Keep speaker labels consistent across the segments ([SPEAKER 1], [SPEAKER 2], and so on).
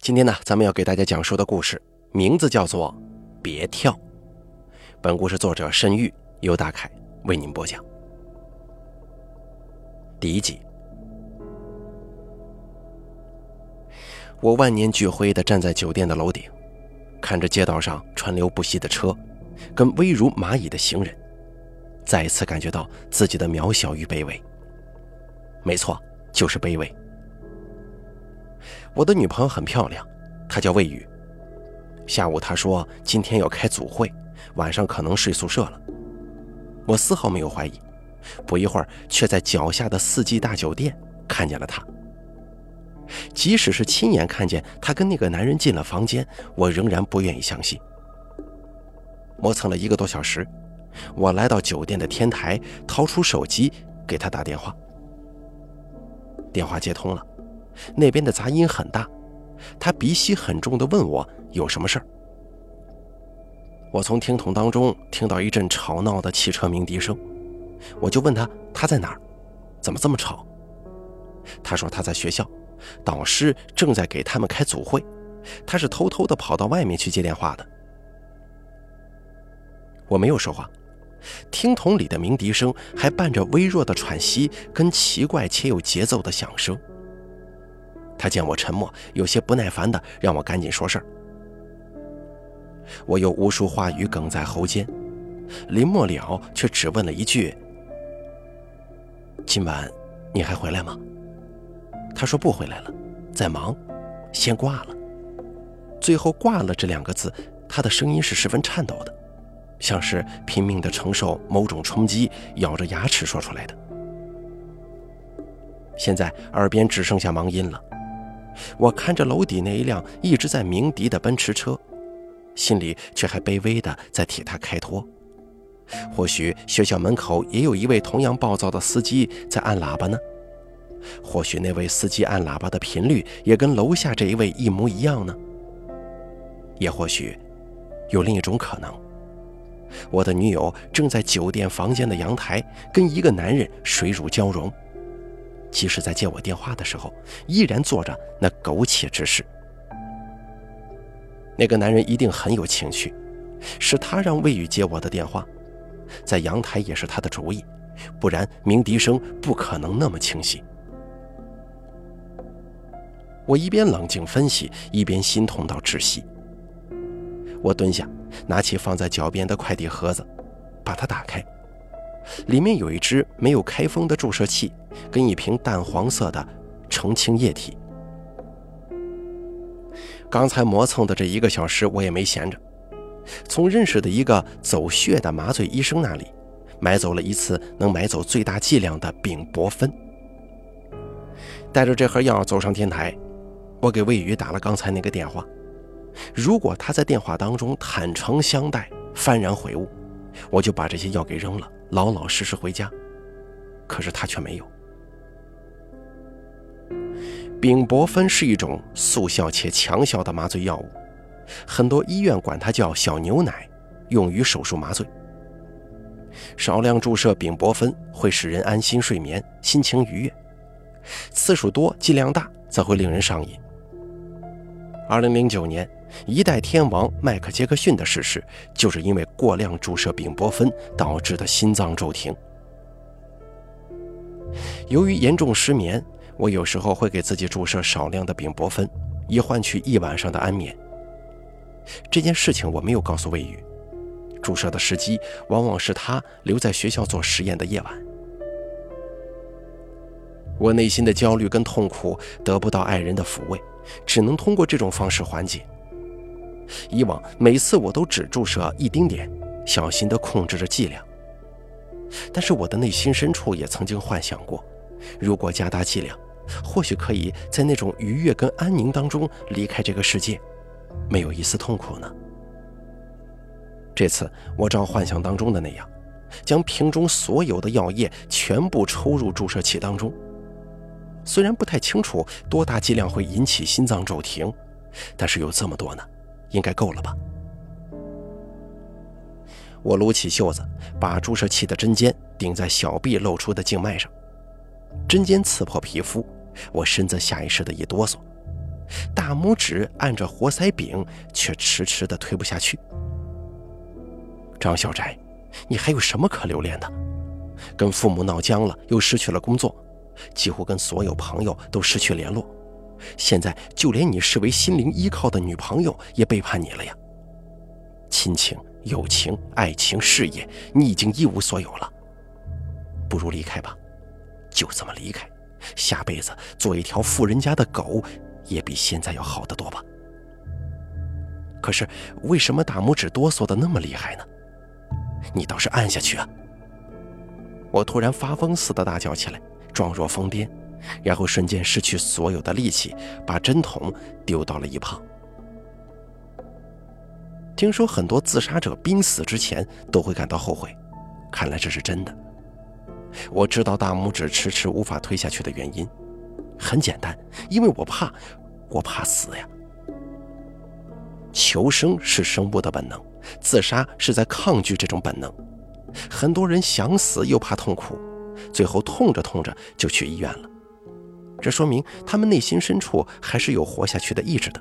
[SPEAKER 1] 今天呢，咱们要给大家讲述的故事名字叫做《别跳》。本故事作者申玉，由大凯为您播讲。第一集，我万念俱灰的站在酒店的楼顶，看着街道上川流不息的车，跟微如蚂蚁的行人，再一次感觉到自己的渺小与卑微。没错，就是卑微。我的女朋友很漂亮，她叫魏雨。下午她说今天要开组会，晚上可能睡宿舍了。我丝毫没有怀疑，不一会儿却在脚下的四季大酒店看见了她。即使是亲眼看见她跟那个男人进了房间，我仍然不愿意相信。磨蹭了一个多小时，我来到酒店的天台，掏出手机给她打电话。电话接通了。那边的杂音很大，他鼻息很重地问我有什么事儿。我从听筒当中听到一阵吵闹的汽车鸣笛声，我就问他他在哪儿，怎么这么吵？他说他在学校，导师正在给他们开组会，他是偷偷的跑到外面去接电话的。我没有说话，听筒里的鸣笛声还伴着微弱的喘息跟奇怪且有节奏的响声。他见我沉默，有些不耐烦的让我赶紧说事儿。我有无数话语哽在喉间，临末了却只问了一句：“今晚你还回来吗？”他说不回来了，在忙，先挂了。最后挂了这两个字，他的声音是十分颤抖的，像是拼命的承受某种冲击，咬着牙齿说出来的。现在耳边只剩下忙音了。我看着楼底那一辆一直在鸣笛的奔驰车，心里却还卑微的在替他开脱。或许学校门口也有一位同样暴躁的司机在按喇叭呢？或许那位司机按喇叭的频率也跟楼下这一位一模一样呢？也或许，有另一种可能，我的女友正在酒店房间的阳台跟一个男人水乳交融。即使在接我电话的时候，依然做着那苟且之事。那个男人一定很有情趣，是他让魏宇接我的电话，在阳台也是他的主意，不然鸣笛声不可能那么清晰。我一边冷静分析，一边心痛到窒息。我蹲下，拿起放在脚边的快递盒子，把它打开。里面有一只没有开封的注射器，跟一瓶淡黄色的澄清液体。刚才磨蹭的这一个小时，我也没闲着，从认识的一个走穴的麻醉医生那里买走了一次能买走最大剂量的丙泊酚。带着这盒药走上天台，我给魏宇打了刚才那个电话。如果他在电话当中坦诚相待、幡然悔悟，我就把这些药给扔了。老老实实回家，可是他却没有。丙泊酚是一种速效且强效的麻醉药物，很多医院管它叫“小牛奶”，用于手术麻醉。少量注射丙泊酚会使人安心睡眠、心情愉悦，次数多、剂量大则会令人上瘾。二零零九年。一代天王迈克杰克逊的逝世，就是因为过量注射丙泊酚导致的心脏骤停。由于严重失眠，我有时候会给自己注射少量的丙泊酚，以换取一晚上的安眠。这件事情我没有告诉魏宇，注射的时机往往是他留在学校做实验的夜晚。我内心的焦虑跟痛苦得不到爱人的抚慰，只能通过这种方式缓解。以往每次我都只注射一丁点，小心地控制着剂量。但是我的内心深处也曾经幻想过，如果加大剂量，或许可以在那种愉悦跟安宁当中离开这个世界，没有一丝痛苦呢。这次我照幻想当中的那样，将瓶中所有的药液全部抽入注射器当中。虽然不太清楚多大剂量会引起心脏骤停，但是有这么多呢。应该够了吧？我撸起袖子，把注射器的针尖顶在小臂露出的静脉上，针尖刺破皮肤，我身子下意识的一哆嗦，大拇指按着活塞柄，却迟迟的推不下去。张小宅，你还有什么可留恋的？跟父母闹僵了，又失去了工作，几乎跟所有朋友都失去联络。现在就连你视为心灵依靠的女朋友也背叛你了呀！亲情、友情、爱情、事业，你已经一无所有了。不如离开吧，就这么离开，下辈子做一条富人家的狗，也比现在要好得多吧。可是为什么大拇指哆嗦的那么厉害呢？你倒是按下去啊！我突然发疯似的大叫起来，状若疯癫，然后瞬间失去所有的力气，把针筒丢到了一旁。听说很多自杀者濒死之前都会感到后悔，看来这是真的。我知道大拇指迟迟无法推下去的原因，很简单，因为我怕，我怕死呀。求生是生物的本能，自杀是在抗拒这种本能。很多人想死又怕痛苦，最后痛着痛着就去医院了。这说明他们内心深处还是有活下去的意志的。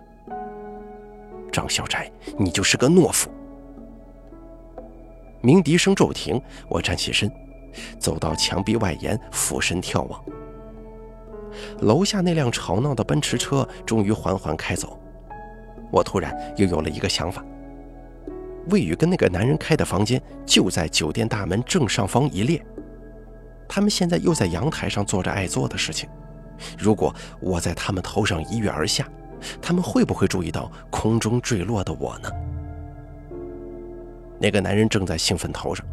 [SPEAKER 1] 张小宅，你就是个懦夫！鸣笛声骤停，我站起身，走到墙壁外沿，俯身眺望。楼下那辆吵闹的奔驰车终于缓缓开走，我突然又有了一个想法。魏宇跟那个男人开的房间就在酒店大门正上方一列，他们现在又在阳台上做着爱做的事情。如果我在他们头上一跃而下，他们会不会注意到空中坠落的我呢？那个男人正在兴奋头上，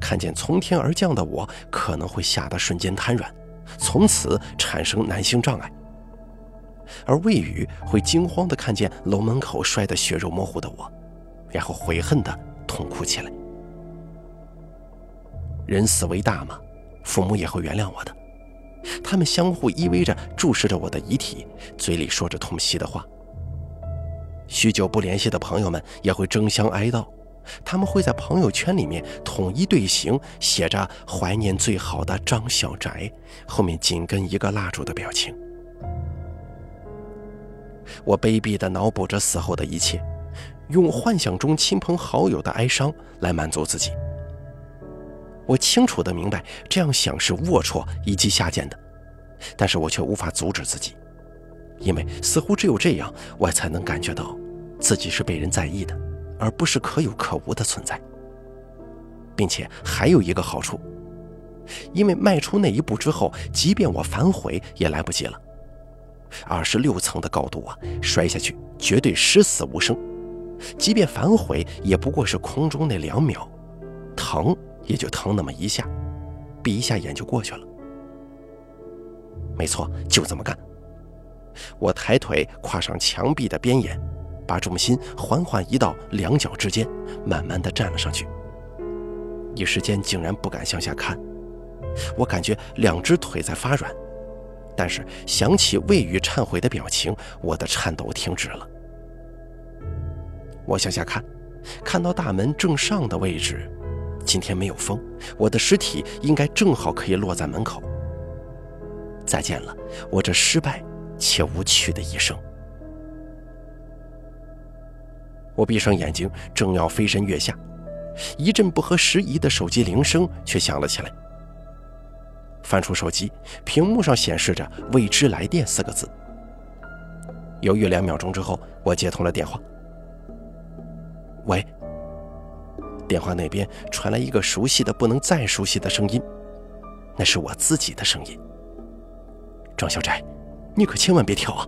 [SPEAKER 1] 看见从天而降的我，可能会吓得瞬间瘫软，从此产生男性障碍。而魏宇会惊慌地看见楼门口摔得血肉模糊的我。然后悔恨地痛哭起来。人死为大嘛，父母也会原谅我的。他们相互依偎着，注视着我的遗体，嘴里说着痛惜的话。许久不联系的朋友们也会争相哀悼，他们会在朋友圈里面统一队形，写着“怀念最好的张小宅”，后面紧跟一个蜡烛的表情。我卑鄙地脑补着死后的一切。用幻想中亲朋好友的哀伤来满足自己。我清楚的明白这样想是龌龊以及下贱的，但是我却无法阻止自己，因为似乎只有这样，我才能感觉到自己是被人在意的，而不是可有可无的存在。并且还有一个好处，因为迈出那一步之后，即便我反悔也来不及了。二十六层的高度啊，摔下去绝对十死无生。即便反悔，也不过是空中那两秒，疼也就疼那么一下，闭一下眼就过去了。没错，就这么干。我抬腿跨上墙壁的边沿，把重心缓缓移到两脚之间，慢慢的站了上去。一时间竟然不敢向下看，我感觉两只腿在发软，但是想起魏宇忏悔的表情，我的颤抖停止了。我向下看，看到大门正上的位置，今天没有风，我的尸体应该正好可以落在门口。再见了，我这失败且无趣的一生。我闭上眼睛，正要飞身跃下，一阵不合时宜的手机铃声却响了起来。翻出手机，屏幕上显示着“未知来电”四个字。犹豫两秒钟之后，我接通了电话。喂，电话那边传来一个熟悉的不能再熟悉的声音，那是我自己的声音。张小寨，你可千万别跳啊！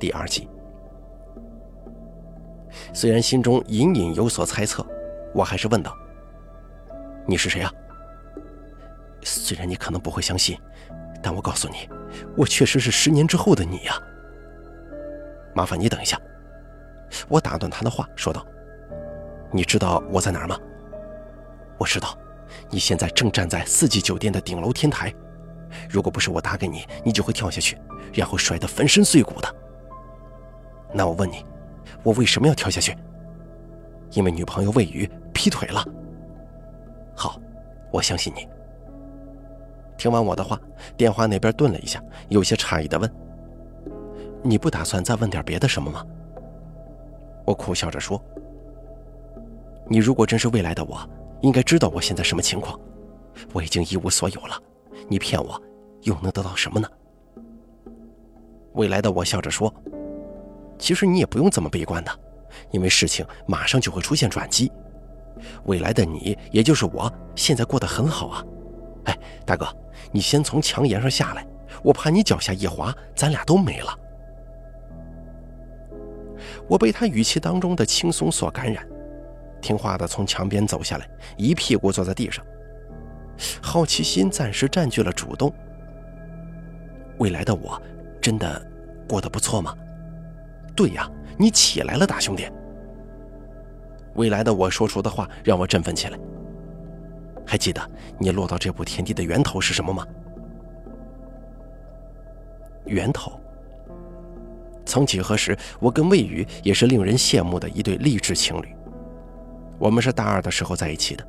[SPEAKER 1] 第二集，虽然心中隐隐有所猜测，我还是问道：“你是谁啊？”虽然你可能不会相信，但我告诉你，我确实是十年之后的你呀。麻烦你等一下。我打断他的话，说道：“你知道我在哪儿吗？我知道，你现在正站在四季酒店的顶楼天台。如果不是我打给你，你就会跳下去，然后摔得粉身碎骨的。那我问你，我为什么要跳下去？因为女朋友魏宇劈腿了。好，我相信你。”听完我的话，电话那边顿了一下，有些诧异地问。你不打算再问点别的什么吗？我苦笑着说：“你如果真是未来的我，应该知道我现在什么情况。我已经一无所有了，你骗我，又能得到什么呢？”未来的我笑着说：“其实你也不用这么悲观的，因为事情马上就会出现转机。未来的你，也就是我，现在过得很好啊。哎，大哥，你先从墙沿上下来，我怕你脚下一滑，咱俩都没了。”我被他语气当中的轻松所感染，听话的从墙边走下来，一屁股坐在地上。好奇心暂时占据了主动。未来的我，真的过得不错吗？对呀，你起来了，大兄弟。未来的我说出的话让我振奋起来。还记得你落到这步田地的源头是什么吗？源头。曾几何时，我跟魏宇也是令人羡慕的一对励志情侣。我们是大二的时候在一起的。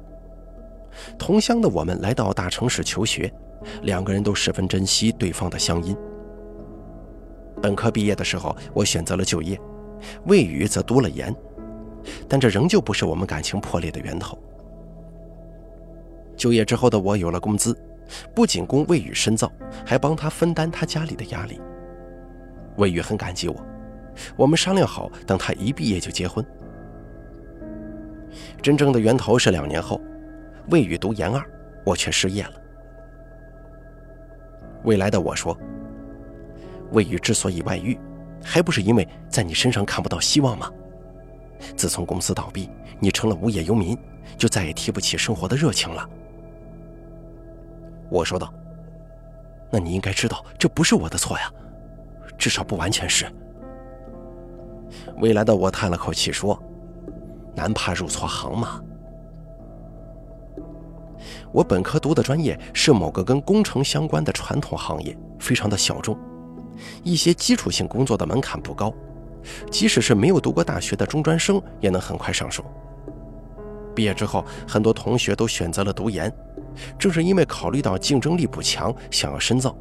[SPEAKER 1] 同乡的我们来到大城市求学，两个人都十分珍惜对方的乡音。本科毕业的时候，我选择了就业，魏宇则读了研，但这仍旧不是我们感情破裂的源头。就业之后的我有了工资，不仅供魏宇深造，还帮他分担他家里的压力。魏宇很感激我，我们商量好，等他一毕业就结婚。真正的源头是两年后，魏宇读研二，我却失业了。未来的我说，魏宇之所以外遇，还不是因为在你身上看不到希望吗？自从公司倒闭，你成了无业游民，就再也提不起生活的热情了。我说道：“那你应该知道，这不是我的错呀。”至少不完全是。未来的我叹了口气说：“难怕入错行嘛。”我本科读的专业是某个跟工程相关的传统行业，非常的小众，一些基础性工作的门槛不高，即使是没有读过大学的中专生也能很快上手。毕业之后，很多同学都选择了读研，正是因为考虑到竞争力不强，想要深造。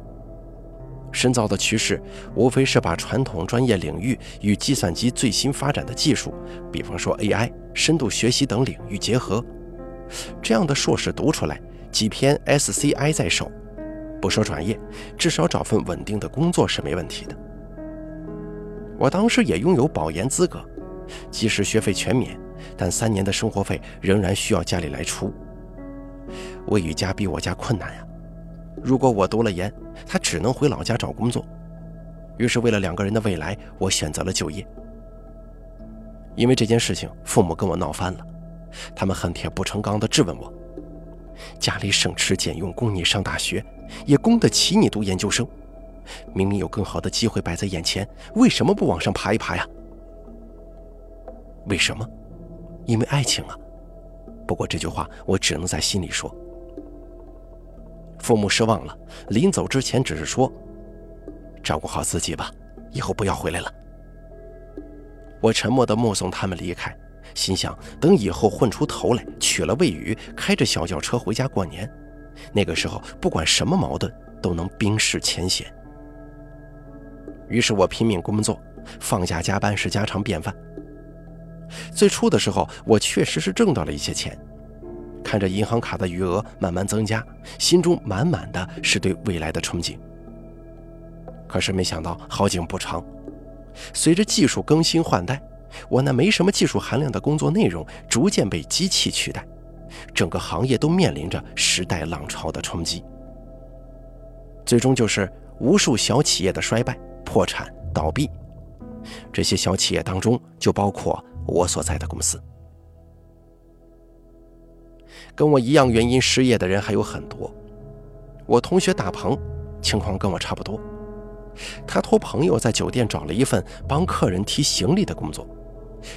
[SPEAKER 1] 深造的趋势，无非是把传统专业领域与计算机最新发展的技术，比方说 AI、深度学习等领域结合。这样的硕士读出来，几篇 SCI 在手，不说专业，至少找份稳定的工作是没问题的。我当时也拥有保研资格，即使学费全免，但三年的生活费仍然需要家里来出。魏宇家比我家困难呀。如果我读了研，他只能回老家找工作。于是，为了两个人的未来，我选择了就业。因为这件事情，父母跟我闹翻了，他们恨铁不成钢地质问我：家里省吃俭用供你上大学，也供得起你读研究生，明明有更好的机会摆在眼前，为什么不往上爬一爬呀？为什么？因为爱情啊！不过这句话我只能在心里说。父母失望了，临走之前只是说：“照顾好自己吧，以后不要回来了。”我沉默地目送他们离开，心想：等以后混出头来，娶了魏宇，开着小轿车回家过年，那个时候不管什么矛盾都能冰释前嫌。于是我拼命工作，放假加班是家常便饭。最初的时候，我确实是挣到了一些钱。看着银行卡的余额慢慢增加，心中满满的是对未来的憧憬。可是没想到好景不长，随着技术更新换代，我那没什么技术含量的工作内容逐渐被机器取代，整个行业都面临着时代浪潮的冲击。最终就是无数小企业的衰败、破产、倒闭。这些小企业当中就包括我所在的公司。跟我一样原因失业的人还有很多。我同学大鹏，情况跟我差不多。他托朋友在酒店找了一份帮客人提行李的工作，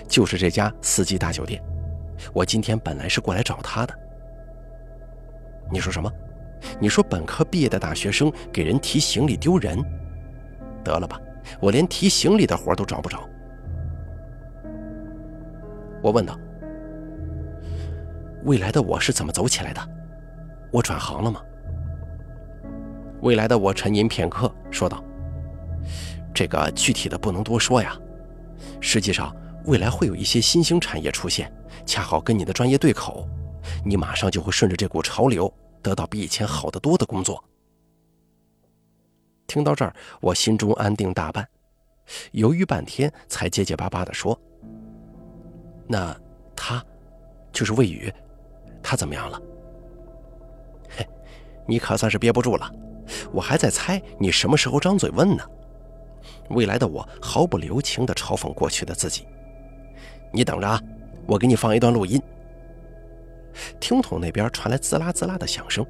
[SPEAKER 1] 就是这家四季大酒店。我今天本来是过来找他的。你说什么？你说本科毕业的大学生给人提行李丢人？得了吧，我连提行李的活都找不着。我问道。未来的我是怎么走起来的？我转行了吗？未来的我沉吟片刻，说道：“这个具体的不能多说呀。实际上，未来会有一些新兴产业出现，恰好跟你的专业对口，你马上就会顺着这股潮流，得到比以前好得多的工作。听到这儿，我心中安定大半，犹豫半天，才结结巴巴地说：“那他，就是魏宇，他怎么样了？”嘿，你可算是憋不住了，我还在猜你什么时候张嘴问呢。未来的我毫不留情地嘲讽过去的自己。你等着啊，我给你放一段录音。听筒那边传来滋啦滋啦的响声，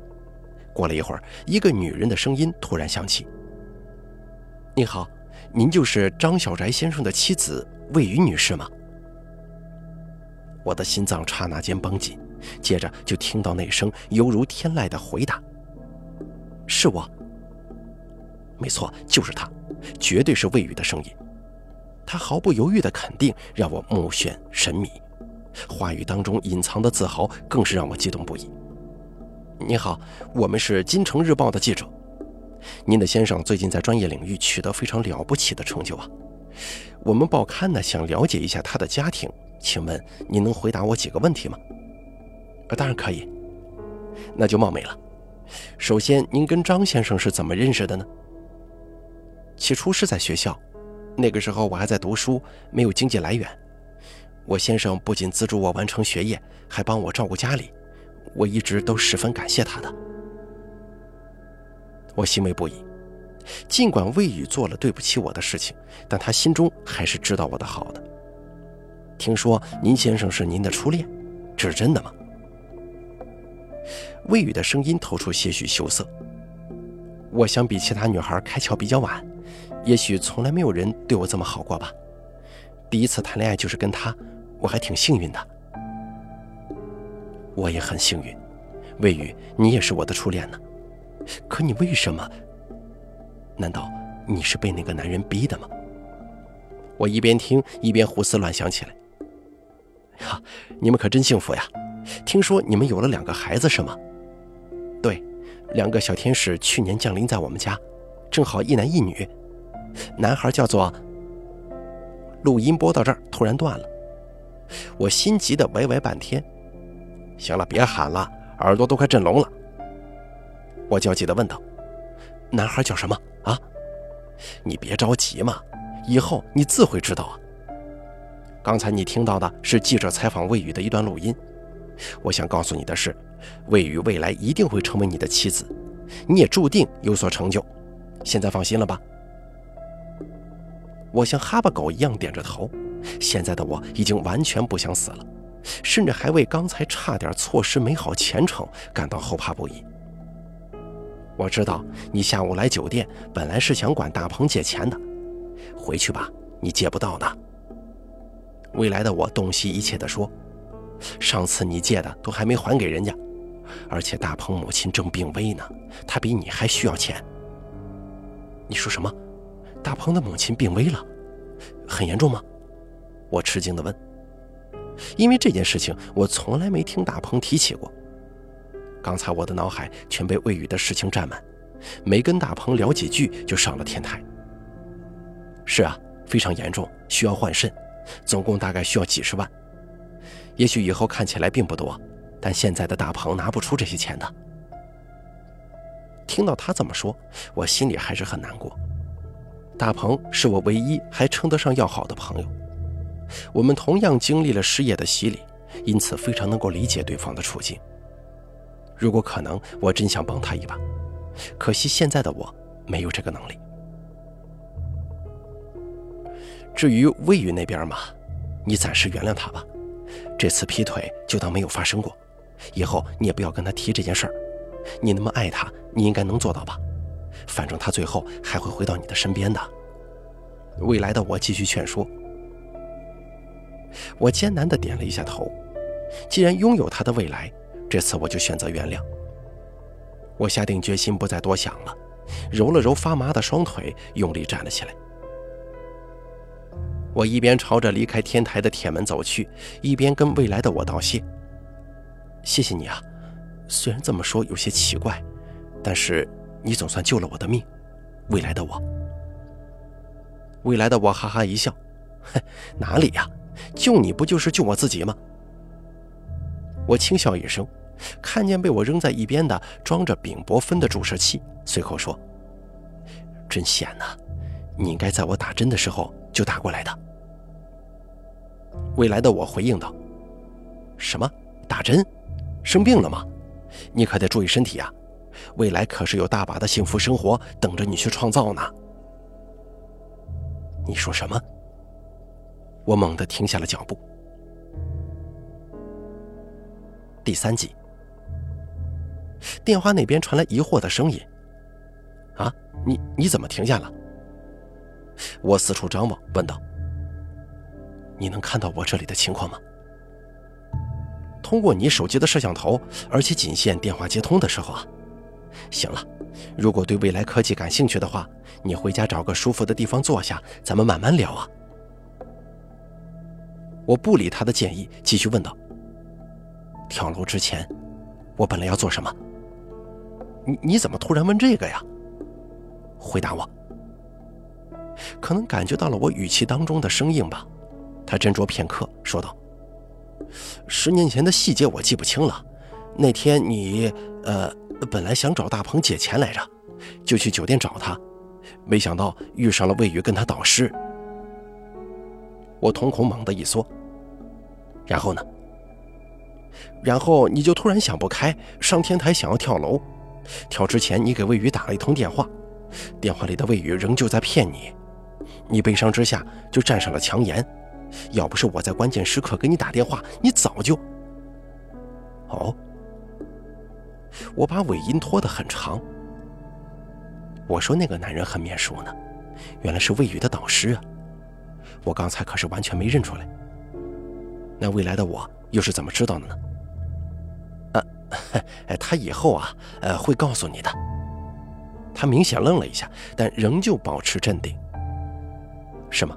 [SPEAKER 1] 过了一会儿，一个女人的声音突然响起：“你好，您就是张小翟先生的妻子魏宇女士吗？”我的心脏刹那间绷紧，接着就听到那声犹如天籁的回答：“是我。”没错，就是他，绝对是魏宇的声音。他毫不犹豫的肯定让我目眩神迷，话语当中隐藏的自豪更是让我激动不已。你好，我们是《金城日报》的记者。您的先生最近在专业领域取得非常了不起的成就啊！我们报刊呢想了解一下他的家庭，请问您能回答我几个问题吗？当然可以。那就冒昧了。首先，您跟张先生是怎么认识的呢？起初是在学校，那个时候我还在读书，没有经济来源。我先生不仅资助我完成学业，还帮我照顾家里，我一直都十分感谢他的。我欣慰不已，尽管魏宇做了对不起我的事情，但他心中还是知道我的好的。听说您先生是您的初恋，这是真的吗？魏宇的声音透出些许羞涩。我想比其他女孩开窍比较晚。也许从来没有人对我这么好过吧。第一次谈恋爱就是跟他，我还挺幸运的。我也很幸运，魏宇，你也是我的初恋呢。可你为什么？难道你是被那个男人逼的吗？我一边听一边胡思乱想起来。呀，你们可真幸福呀！听说你们有了两个孩子是吗？对，两个小天使去年降临在我们家，正好一男一女。男孩叫做。录音播到这儿突然断了，我心急的喂喂半天。行了，别喊了，耳朵都快震聋了。我焦急的问道：“男孩叫什么啊？你别着急嘛，以后你自会知道啊。刚才你听到的是记者采访魏宇的一段录音。我想告诉你的是，魏宇未来一定会成为你的妻子，你也注定有所成就。现在放心了吧？”我像哈巴狗一样点着头，现在的我已经完全不想死了，甚至还为刚才差点错失美好前程感到后怕不已。我知道你下午来酒店本来是想管大鹏借钱的，回去吧，你借不到的。未来的我洞悉一切地说：“上次你借的都还没还给人家，而且大鹏母亲正病危呢，他比你还需要钱。”你说什么？大鹏的母亲病危了，很严重吗？我吃惊地问。因为这件事情，我从来没听大鹏提起过。刚才我的脑海全被魏宇的事情占满，没跟大鹏聊几句就上了天台。是啊，非常严重，需要换肾，总共大概需要几十万。也许以后看起来并不多，但现在的大鹏拿不出这些钱的。听到他这么说，我心里还是很难过。大鹏是我唯一还称得上要好的朋友，我们同样经历了失业的洗礼，因此非常能够理解对方的处境。如果可能，我真想帮他一把，可惜现在的我没有这个能力。至于魏宇那边嘛，你暂时原谅他吧，这次劈腿就当没有发生过，以后你也不要跟他提这件事儿。你那么爱他，你应该能做到吧？反正他最后还会回到你的身边的。未来的我继续劝说，我艰难地点了一下头。既然拥有他的未来，这次我就选择原谅。我下定决心不再多想了，揉了揉发麻的双腿，用力站了起来。我一边朝着离开天台的铁门走去，一边跟未来的我道谢：“谢谢你啊，虽然这么说有些奇怪，但是……”你总算救了我的命，未来的我。未来的我哈哈一笑：“哼，哪里呀？救你不就是救我自己吗？”我轻笑一声，看见被我扔在一边的装着丙泊酚的注射器，随口说：“真险呐，你应该在我打针的时候就打过来的。”未来的我回应道：“什么？打针？生病了吗？你可得注意身体呀！未来可是有大把的幸福生活等着你去创造呢。”你说什么？我猛地停下了脚步。第三集，电话那边传来疑惑的声音：“啊，你你怎么停下了？”我四处张望，问道：“你能看到我这里的情况吗？通过你手机的摄像头，而且仅限电话接通的时候啊。行了，如果对未来科技感兴趣的话，你回家找个舒服的地方坐下，咱们慢慢聊啊。”我不理他的建议，继续问道。跳楼之前，我本来要做什么？你你怎么突然问这个呀？回答我。能感觉到了我语气当中的生硬吧，他斟酌片刻，说道：“十年前的细节我记不清了。那天你呃，本来想找大鹏借钱来着，就去酒店找他，没想到遇上了魏宇跟他导师。”我瞳孔猛地一缩。然后呢？然后你就突然想不开，上天台想要跳楼。跳之前，你给魏宇打了一通电话，电话里的魏宇仍旧在骗你。你悲伤之下就站上了强颜。要不是我在关键时刻给你打电话，你早就……哦，我把尾音拖得很长。我说那个男人很面熟呢，原来是魏宇的导师啊。我刚才可是完全没认出来。那未来的我又是怎么知道的呢？啊，他以后啊，呃，会告诉你的。他明显愣了一下，但仍旧保持镇定。是吗？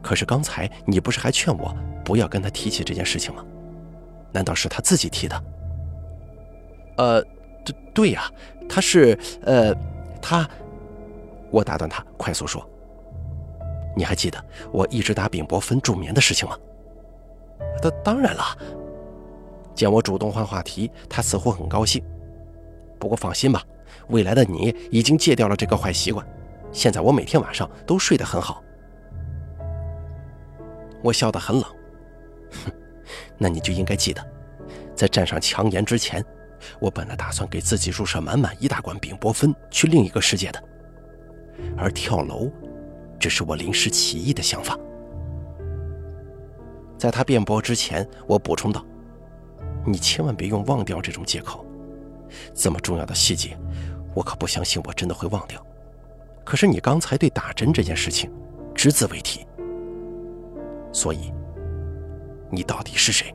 [SPEAKER 1] 可是刚才你不是还劝我不要跟他提起这件事情吗？难道是他自己提的？呃，对对呀，他是呃，他……我打断他，快速说：“你还记得我一直打丙泊酚助眠的事情吗？”当当然了，见我主动换话题，他似乎很高兴。不过放心吧，未来的你已经戒掉了这个坏习惯，现在我每天晚上都睡得很好。我笑得很冷，哼，那你就应该记得，在站上强颜之前，我本来打算给自己注射满满一大罐丙泊酚去另一个世界的，而跳楼，只是我临时起意的想法。在他辩驳之前，我补充道：“你千万别用忘掉这种借口，这么重要的细节，我可不相信我真的会忘掉。可是你刚才对打针这件事情只字未提，所以你到底是谁？”